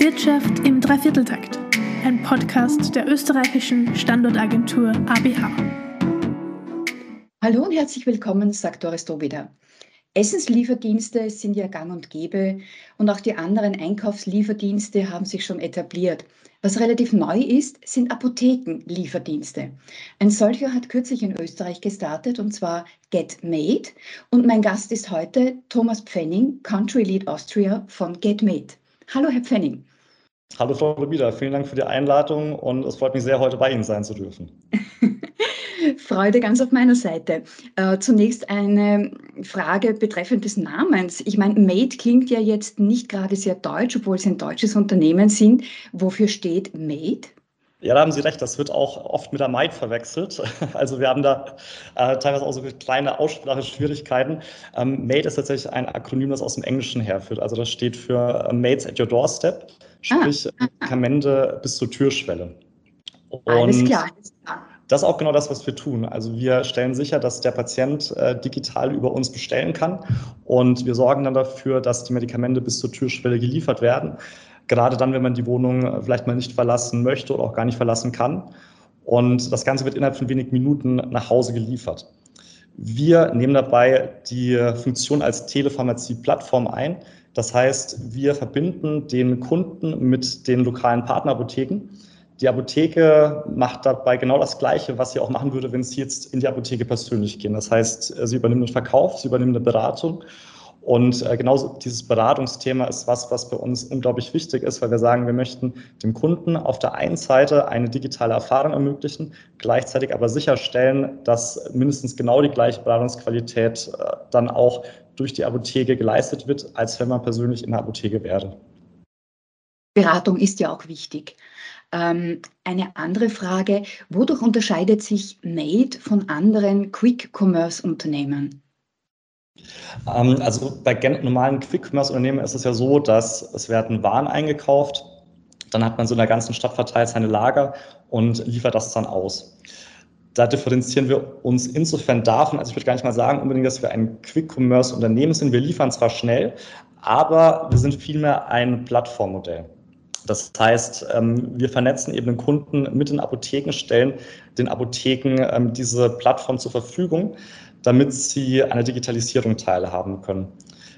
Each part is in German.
Wirtschaft im Dreivierteltakt, ein Podcast der österreichischen Standortagentur ABH. Hallo und herzlich willkommen, sagt Doris Dobida. Essenslieferdienste sind ja gang und gäbe und auch die anderen Einkaufslieferdienste haben sich schon etabliert. Was relativ neu ist, sind Apothekenlieferdienste. Ein solcher hat kürzlich in Österreich gestartet und zwar GetMade. Und mein Gast ist heute Thomas Pfenning, Country Lead Austria von GetMade. Hallo, Herr Pfenning. Hallo, Frau Rubida. Vielen Dank für die Einladung und es freut mich sehr, heute bei Ihnen sein zu dürfen. Freude ganz auf meiner Seite. Äh, zunächst eine Frage betreffend des Namens. Ich meine, Made klingt ja jetzt nicht gerade sehr deutsch, obwohl es ein deutsches Unternehmen sind. Wofür steht Made? Ja, da haben Sie recht, das wird auch oft mit der Maid verwechselt. Also wir haben da äh, teilweise auch so kleine Ausspracheschwierigkeiten. Ähm, Made ist tatsächlich ein Akronym, das aus dem Englischen herführt. Also das steht für uh, Maids at your doorstep, sprich ah. Medikamente bis zur Türschwelle. Und alles klar, alles klar. Das ist auch genau das, was wir tun. Also wir stellen sicher, dass der Patient äh, digital über uns bestellen kann und wir sorgen dann dafür, dass die Medikamente bis zur Türschwelle geliefert werden. Gerade dann, wenn man die Wohnung äh, vielleicht mal nicht verlassen möchte oder auch gar nicht verlassen kann. Und das Ganze wird innerhalb von wenigen Minuten nach Hause geliefert. Wir nehmen dabei die Funktion als Telepharmazie-Plattform ein. Das heißt, wir verbinden den Kunden mit den lokalen Partnerapotheken die Apotheke macht dabei genau das Gleiche, was sie auch machen würde, wenn sie jetzt in die Apotheke persönlich gehen. Das heißt, sie übernimmt den Verkauf, sie übernimmt eine Beratung. Und äh, genauso dieses Beratungsthema ist was, was bei uns unglaublich wichtig ist, weil wir sagen, wir möchten dem Kunden auf der einen Seite eine digitale Erfahrung ermöglichen, gleichzeitig aber sicherstellen, dass mindestens genau die gleiche Beratungsqualität äh, dann auch durch die Apotheke geleistet wird, als wenn man persönlich in der Apotheke wäre. Beratung ist ja auch wichtig. Ähm, eine andere Frage, wodurch unterscheidet sich Made von anderen Quick-Commerce-Unternehmen? Ähm, also bei normalen Quick-Commerce-Unternehmen ist es ja so, dass es werden Waren eingekauft, dann hat man so in der ganzen Stadt verteilt seine Lager und liefert das dann aus. Da differenzieren wir uns insofern davon, also ich würde gar nicht mal sagen unbedingt, dass wir ein Quick-Commerce-Unternehmen sind. Wir liefern zwar schnell, aber wir sind vielmehr ein Plattformmodell. Das heißt, ähm, wir vernetzen eben den Kunden mit den Apotheken, stellen den Apotheken ähm, diese Plattform zur Verfügung, damit sie an der Digitalisierung teilhaben können.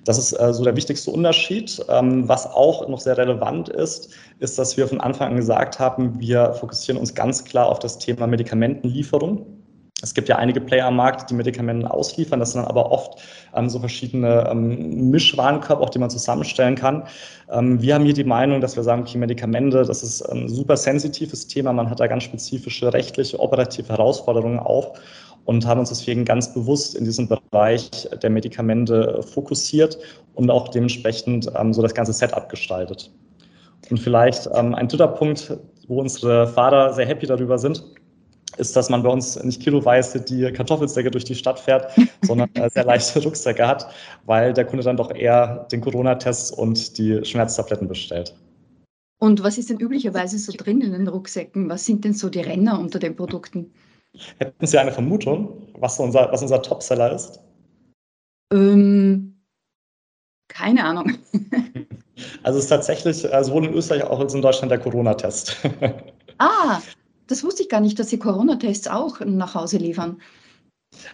Das ist äh, so der wichtigste Unterschied. Ähm, was auch noch sehr relevant ist, ist, dass wir von Anfang an gesagt haben, wir fokussieren uns ganz klar auf das Thema Medikamentenlieferung. Es gibt ja einige Player am Markt, die Medikamente ausliefern. Das sind dann aber oft ähm, so verschiedene ähm, Mischwarenkörper, auch die man zusammenstellen kann. Ähm, wir haben hier die Meinung, dass wir sagen, okay, Medikamente, das ist ein super sensitives Thema. Man hat da ganz spezifische rechtliche, operative Herausforderungen auf und haben uns deswegen ganz bewusst in diesem Bereich der Medikamente fokussiert und auch dementsprechend ähm, so das ganze Setup gestaltet. Und vielleicht ähm, ein dritter Punkt, wo unsere Fahrer sehr happy darüber sind ist, dass man bei uns nicht kiloweise die Kartoffelsäcke durch die Stadt fährt, sondern äh, sehr leichte Rucksäcke hat, weil der Kunde dann doch eher den Corona-Test und die Schmerztabletten bestellt. Und was ist denn üblicherweise so drin in den Rucksäcken? Was sind denn so die Renner unter den Produkten? Hätten Sie eine Vermutung, was unser, was unser Topseller ist? Ähm, keine Ahnung. Also es ist tatsächlich sowohl in Österreich als auch in Deutschland der Corona-Test. Ah, das wusste ich gar nicht, dass Sie Corona-Tests auch nach Hause liefern.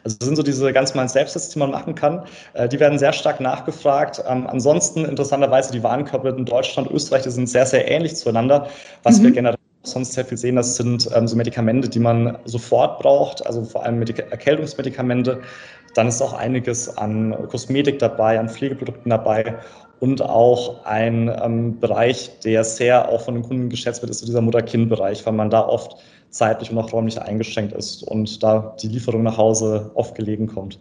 Also das sind so diese ganz normalen Selbsttests, die man machen kann. Äh, die werden sehr stark nachgefragt. Ähm, ansonsten interessanterweise die Warenkörper in Deutschland und Österreich, die sind sehr, sehr ähnlich zueinander. Was mhm. wir generell sonst sehr viel sehen, das sind ähm, so Medikamente, die man sofort braucht, also vor allem Medik Erkältungsmedikamente. Dann ist auch einiges an Kosmetik dabei, an Pflegeprodukten dabei und auch ein ähm, Bereich, der sehr auch von den Kunden geschätzt wird, ist so dieser Mutter-Kind-Bereich, weil man da oft zeitlich und auch räumlich eingeschränkt ist und da die Lieferung nach Hause oft gelegen kommt.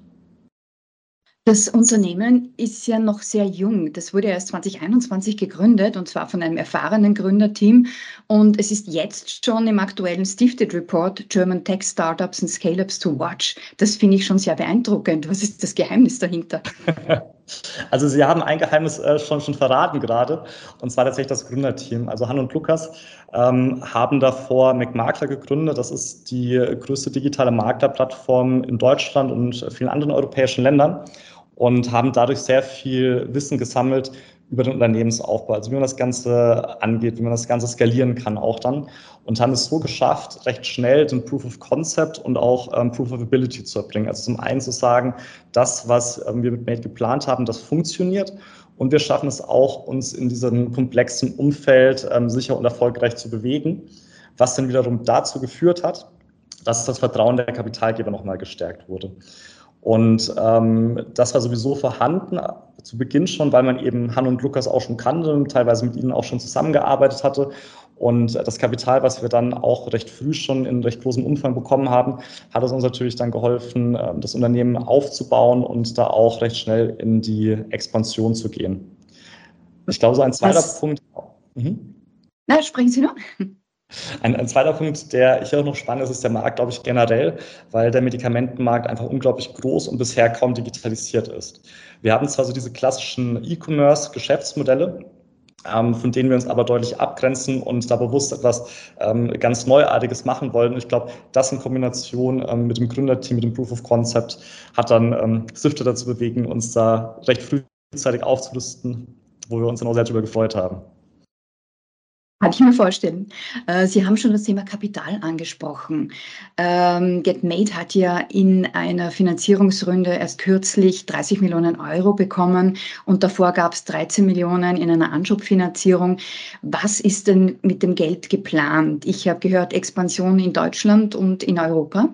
Das Unternehmen ist ja noch sehr jung. Das wurde erst 2021 gegründet und zwar von einem erfahrenen Gründerteam. Und es ist jetzt schon im aktuellen Stifted Report German Tech Startups and Scale-Ups to Watch. Das finde ich schon sehr beeindruckend. Was ist das Geheimnis dahinter? Also Sie haben ein Geheimnis äh, schon, schon verraten gerade, und zwar tatsächlich das Gründerteam. Also Han und Lukas ähm, haben davor McMakler gegründet. Das ist die größte digitale Maklerplattform in Deutschland und vielen anderen europäischen Ländern und haben dadurch sehr viel Wissen gesammelt, über den Unternehmensaufbau, also wie man das Ganze angeht, wie man das Ganze skalieren kann auch dann und haben es so geschafft, recht schnell den Proof of Concept und auch ähm, Proof of Ability zu erbringen. Also zum einen zu sagen, das, was ähm, wir mit Made geplant haben, das funktioniert und wir schaffen es auch, uns in diesem komplexen Umfeld ähm, sicher und erfolgreich zu bewegen, was dann wiederum dazu geführt hat, dass das Vertrauen der Kapitalgeber nochmal gestärkt wurde. Und ähm, das war sowieso vorhanden zu Beginn schon, weil man eben Han und Lukas auch schon kannte, teilweise mit ihnen auch schon zusammengearbeitet hatte. Und das Kapital, was wir dann auch recht früh schon in recht großem Umfang bekommen haben, hat es uns natürlich dann geholfen, ähm, das Unternehmen aufzubauen und da auch recht schnell in die Expansion zu gehen. Ich glaube, so ein zweiter was? Punkt. Mhm. Na, sprechen Sie noch. Ein, ein, zweiter Punkt, der ich auch noch spannend ist, ist der Markt, glaube ich, generell, weil der Medikamentenmarkt einfach unglaublich groß und bisher kaum digitalisiert ist. Wir haben zwar so diese klassischen E-Commerce-Geschäftsmodelle, ähm, von denen wir uns aber deutlich abgrenzen und da bewusst etwas ähm, ganz Neuartiges machen wollen. Ich glaube, das in Kombination ähm, mit dem Gründerteam, mit dem Proof of Concept, hat dann ähm, Sifte dazu bewegen, uns da recht frühzeitig aufzurüsten, wo wir uns dann auch sehr darüber gefreut haben. Kann ich mir vorstellen. Äh, Sie haben schon das Thema Kapital angesprochen. Ähm, GetMade hat ja in einer Finanzierungsrunde erst kürzlich 30 Millionen Euro bekommen und davor gab es 13 Millionen in einer Anschubfinanzierung. Was ist denn mit dem Geld geplant? Ich habe gehört, Expansion in Deutschland und in Europa.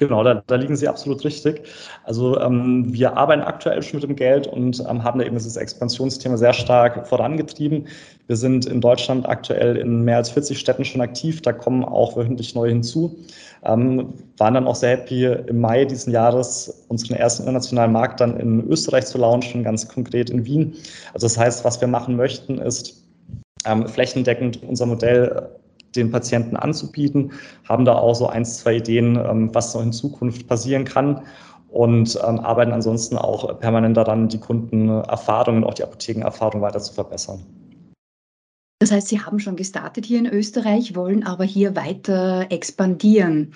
Genau, da, da, liegen Sie absolut richtig. Also ähm, wir arbeiten aktuell schon mit dem Geld und ähm, haben da eben dieses Expansionsthema sehr stark vorangetrieben. Wir sind in Deutschland aktuell in mehr als 40 Städten schon aktiv. Da kommen auch wöchentlich neue hinzu. Ähm, waren dann auch sehr happy, im Mai diesen Jahres unseren ersten internationalen Markt dann in Österreich zu launchen, ganz konkret in Wien. Also das heißt, was wir machen möchten, ist ähm, flächendeckend unser Modell den Patienten anzubieten, haben da auch so ein, zwei Ideen, ähm, was noch in Zukunft passieren kann und ähm, arbeiten ansonsten auch permanent daran, die Kundenerfahrungen und auch die Apothekenerfahrung weiter zu verbessern. Das heißt, Sie haben schon gestartet hier in Österreich, wollen aber hier weiter expandieren.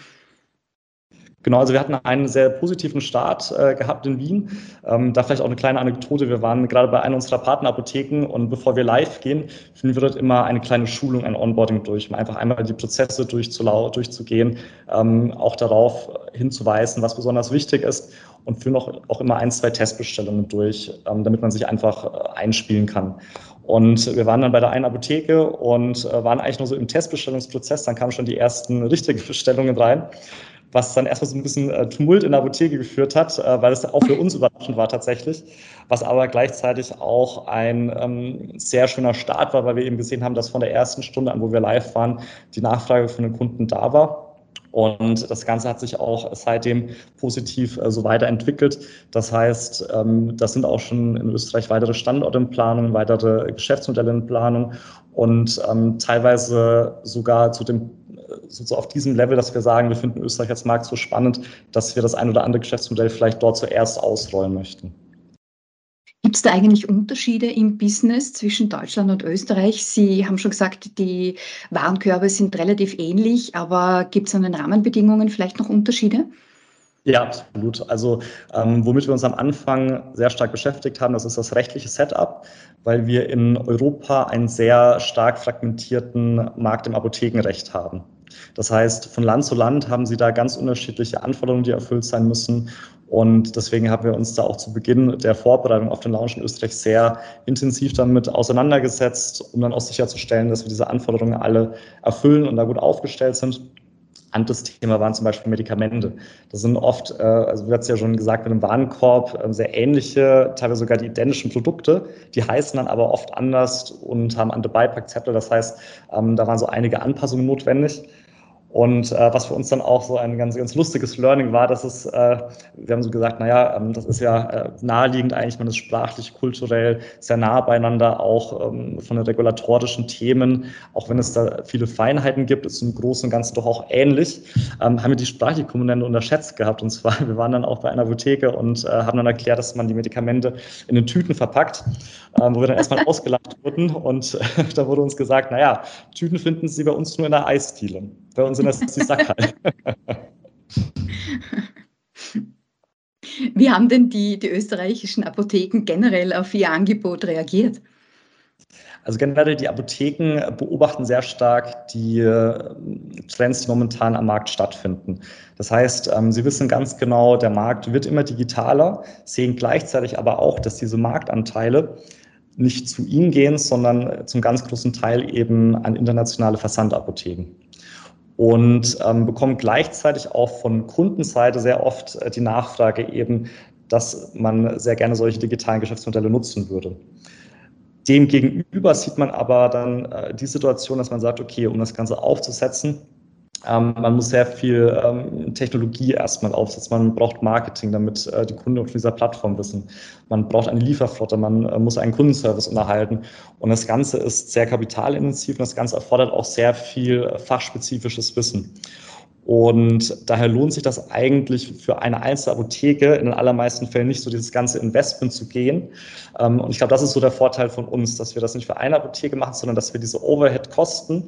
Genau, also wir hatten einen sehr positiven Start äh, gehabt in Wien. Ähm, da vielleicht auch eine kleine Anekdote. Wir waren gerade bei einer unserer Partnerapotheken und bevor wir live gehen, finden wir dort immer eine kleine Schulung, ein Onboarding durch, um einfach einmal die Prozesse durchzugehen, ähm, auch darauf hinzuweisen, was besonders wichtig ist und führen auch, auch immer ein, zwei Testbestellungen durch, ähm, damit man sich einfach äh, einspielen kann. Und wir waren dann bei der einen Apotheke und äh, waren eigentlich nur so im Testbestellungsprozess. Dann kamen schon die ersten richtigen Bestellungen rein was dann erstmal so ein bisschen äh, Tumult in der Apotheke geführt hat, äh, weil es auch für uns überraschend war tatsächlich, was aber gleichzeitig auch ein ähm, sehr schöner Start war, weil wir eben gesehen haben, dass von der ersten Stunde an, wo wir live waren, die Nachfrage von den Kunden da war. Und das Ganze hat sich auch seitdem positiv äh, so weiterentwickelt. Das heißt, ähm, das sind auch schon in Österreich weitere Standorte in Planung, weitere Geschäftsmodelle in Planung und ähm, teilweise sogar zu dem so, auf diesem Level, dass wir sagen, wir finden Österreich als Markt so spannend, dass wir das ein oder andere Geschäftsmodell vielleicht dort zuerst ausrollen möchten. Gibt es da eigentlich Unterschiede im Business zwischen Deutschland und Österreich? Sie haben schon gesagt, die Warenkörbe sind relativ ähnlich, aber gibt es an den Rahmenbedingungen vielleicht noch Unterschiede? Ja, absolut. Also ähm, womit wir uns am Anfang sehr stark beschäftigt haben, das ist das rechtliche Setup, weil wir in Europa einen sehr stark fragmentierten Markt im Apothekenrecht haben. Das heißt, von Land zu Land haben sie da ganz unterschiedliche Anforderungen, die erfüllt sein müssen. Und deswegen haben wir uns da auch zu Beginn der Vorbereitung auf den Launch in Österreich sehr intensiv damit auseinandergesetzt, um dann auch sicherzustellen, dass wir diese Anforderungen alle erfüllen und da gut aufgestellt sind. Anderes Thema waren zum Beispiel Medikamente. Das sind oft, äh, also wird es ja schon gesagt, mit einem Warenkorb äh, sehr ähnliche, teilweise sogar die identischen Produkte. Die heißen dann aber oft anders und haben andere Beipackzettel. Das heißt, ähm, da waren so einige Anpassungen notwendig. Und äh, was für uns dann auch so ein ganz, ganz lustiges Learning war, dass es, äh, wir haben so gesagt, naja, ähm, das ist ja äh, naheliegend eigentlich, man ist sprachlich, kulturell sehr nah beieinander, auch ähm, von den regulatorischen Themen, auch wenn es da viele Feinheiten gibt, ist im Großen und Ganzen doch auch ähnlich, ähm, haben wir die sprachliche Komponente unterschätzt gehabt. Und zwar, wir waren dann auch bei einer Apotheke und äh, haben dann erklärt, dass man die Medikamente in den Tüten verpackt, ähm, wo wir dann erstmal ausgelacht wurden. Und da wurde uns gesagt, naja, Tüten finden Sie bei uns nur in der Eisdiele. Bei uns sind das die Sackhallen. Wie haben denn die, die österreichischen Apotheken generell auf Ihr Angebot reagiert? Also generell die Apotheken beobachten sehr stark die äh, Trends, die momentan am Markt stattfinden. Das heißt, ähm, sie wissen ganz genau, der Markt wird immer digitaler, sehen gleichzeitig aber auch, dass diese Marktanteile nicht zu ihnen gehen, sondern zum ganz großen Teil eben an internationale Versandapotheken. Und ähm, bekommen gleichzeitig auch von Kundenseite sehr oft äh, die Nachfrage eben, dass man sehr gerne solche digitalen Geschäftsmodelle nutzen würde. Demgegenüber sieht man aber dann äh, die Situation, dass man sagt, okay, um das Ganze aufzusetzen, ähm, man muss sehr viel ähm, Technologie erstmal aufsetzen. Man braucht Marketing, damit äh, die Kunden auf dieser Plattform wissen. Man braucht eine Lieferflotte, man äh, muss einen Kundenservice unterhalten. Und das Ganze ist sehr kapitalintensiv und das Ganze erfordert auch sehr viel fachspezifisches Wissen. Und daher lohnt sich das eigentlich für eine einzelne Apotheke in den allermeisten Fällen nicht so dieses ganze Investment zu gehen. Ähm, und ich glaube, das ist so der Vorteil von uns, dass wir das nicht für eine Apotheke machen, sondern dass wir diese Overhead-Kosten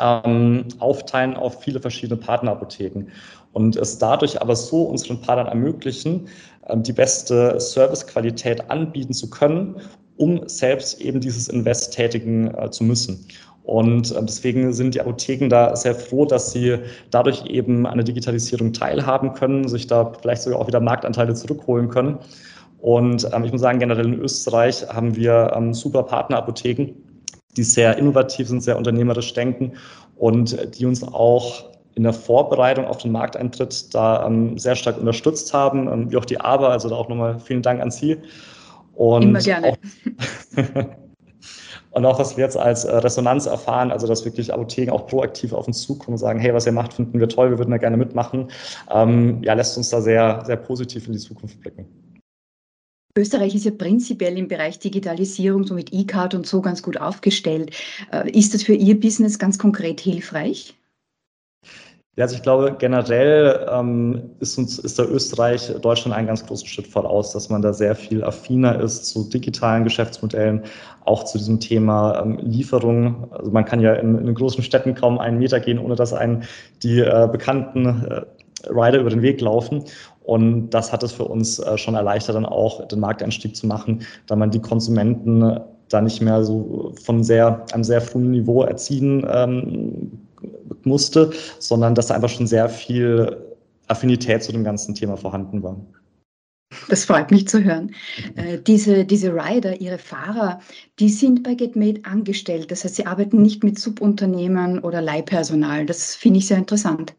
ähm, aufteilen auf viele verschiedene Partnerapotheken und es dadurch aber so unseren Partnern ermöglichen, ähm, die beste Servicequalität anbieten zu können, um selbst eben dieses Invest tätigen äh, zu müssen. Und äh, deswegen sind die Apotheken da sehr froh, dass sie dadurch eben an der Digitalisierung teilhaben können, sich da vielleicht sogar auch wieder Marktanteile zurückholen können. Und ähm, ich muss sagen, generell in Österreich haben wir ähm, super Partnerapotheken, die sehr innovativ sind, sehr unternehmerisch denken und die uns auch in der Vorbereitung auf den Markteintritt da ähm, sehr stark unterstützt haben, ähm, wie auch die ABA. Also da auch nochmal vielen Dank an Sie. Und Immer gerne. Auch, und auch, was wir jetzt als äh, Resonanz erfahren, also dass wirklich Apotheken auch proaktiv auf uns zukommen und sagen, hey, was ihr macht, finden wir toll, wir würden da gerne mitmachen, ähm, ja, lässt uns da sehr, sehr positiv in die Zukunft blicken. Österreich ist ja prinzipiell im Bereich Digitalisierung, so mit E-Card und so ganz gut aufgestellt. Äh, ist das für Ihr Business ganz konkret hilfreich? Ja, also ich glaube, generell ähm, ist uns ist da Österreich Deutschland einen ganz großen Schritt voraus, dass man da sehr viel affiner ist zu digitalen Geschäftsmodellen, auch zu diesem Thema ähm, Lieferung. Also man kann ja in, in großen Städten kaum einen Meter gehen, ohne dass einen die äh, bekannten äh, Rider über den Weg laufen. Und das hat es für uns äh, schon erleichtert, dann auch den Markteinstieg zu machen, da man die Konsumenten da nicht mehr so von sehr, einem sehr frühen Niveau erziehen ähm, musste, sondern dass da einfach schon sehr viel Affinität zu dem ganzen Thema vorhanden war. Das freut mich zu hören. Äh, diese, diese Rider, ihre Fahrer, die sind bei GetMade angestellt. Das heißt, sie arbeiten nicht mit Subunternehmen oder Leihpersonal. Das finde ich sehr interessant.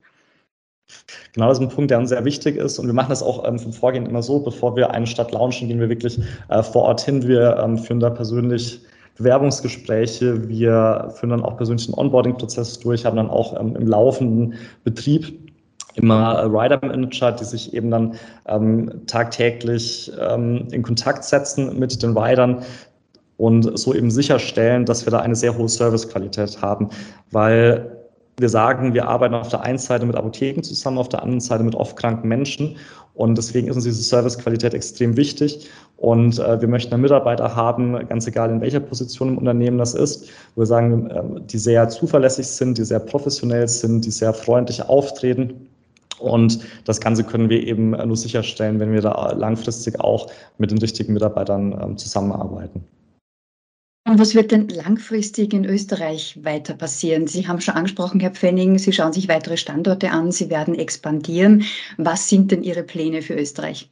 Genau, das ist ein Punkt, der uns sehr wichtig ist. Und wir machen das auch ähm, vom Vorgehen immer so, bevor wir eine Stadt launchen, gehen wir wirklich äh, vor Ort hin. Wir ähm, führen da persönlich Bewerbungsgespräche, wir führen dann auch persönlich den Onboarding-Prozess durch, haben dann auch ähm, im laufenden Betrieb immer äh, Rider-Manager, die sich eben dann ähm, tagtäglich ähm, in Kontakt setzen mit den Riders und so eben sicherstellen, dass wir da eine sehr hohe Servicequalität haben, weil wir sagen, wir arbeiten auf der einen Seite mit Apotheken zusammen, auf der anderen Seite mit oft kranken Menschen. Und deswegen ist uns diese Servicequalität extrem wichtig. Und äh, wir möchten Mitarbeiter haben, ganz egal in welcher Position im Unternehmen das ist, wo wir sagen, äh, die sehr zuverlässig sind, die sehr professionell sind, die sehr freundlich auftreten. Und das Ganze können wir eben nur sicherstellen, wenn wir da langfristig auch mit den richtigen Mitarbeitern äh, zusammenarbeiten. Und was wird denn langfristig in Österreich weiter passieren? Sie haben schon angesprochen, Herr Pfenning, Sie schauen sich weitere Standorte an, Sie werden expandieren. Was sind denn Ihre Pläne für Österreich?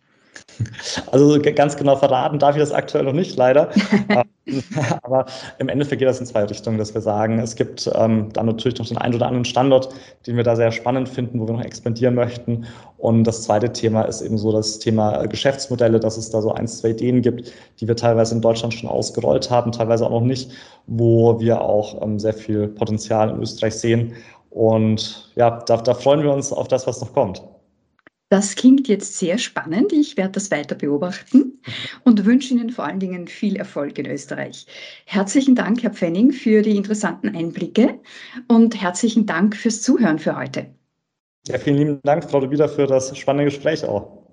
Also ganz genau verraten darf ich das aktuell noch nicht, leider. Ähm, aber im Endeffekt geht das in zwei Richtungen, dass wir sagen, es gibt ähm, dann natürlich noch den einen oder anderen Standort, den wir da sehr spannend finden, wo wir noch expandieren möchten. Und das zweite Thema ist eben so das Thema Geschäftsmodelle, dass es da so ein, zwei Ideen gibt, die wir teilweise in Deutschland schon ausgerollt haben, teilweise auch noch nicht, wo wir auch ähm, sehr viel Potenzial in Österreich sehen. Und ja, da, da freuen wir uns auf das, was noch kommt. Das klingt jetzt sehr spannend. Ich werde das weiter beobachten und wünsche Ihnen vor allen Dingen viel Erfolg in Österreich. Herzlichen Dank, Herr Pfenning, für die interessanten Einblicke und herzlichen Dank fürs Zuhören für heute. Ja, vielen lieben Dank, Frau de Wieder, für das spannende Gespräch auch.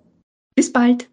Bis bald.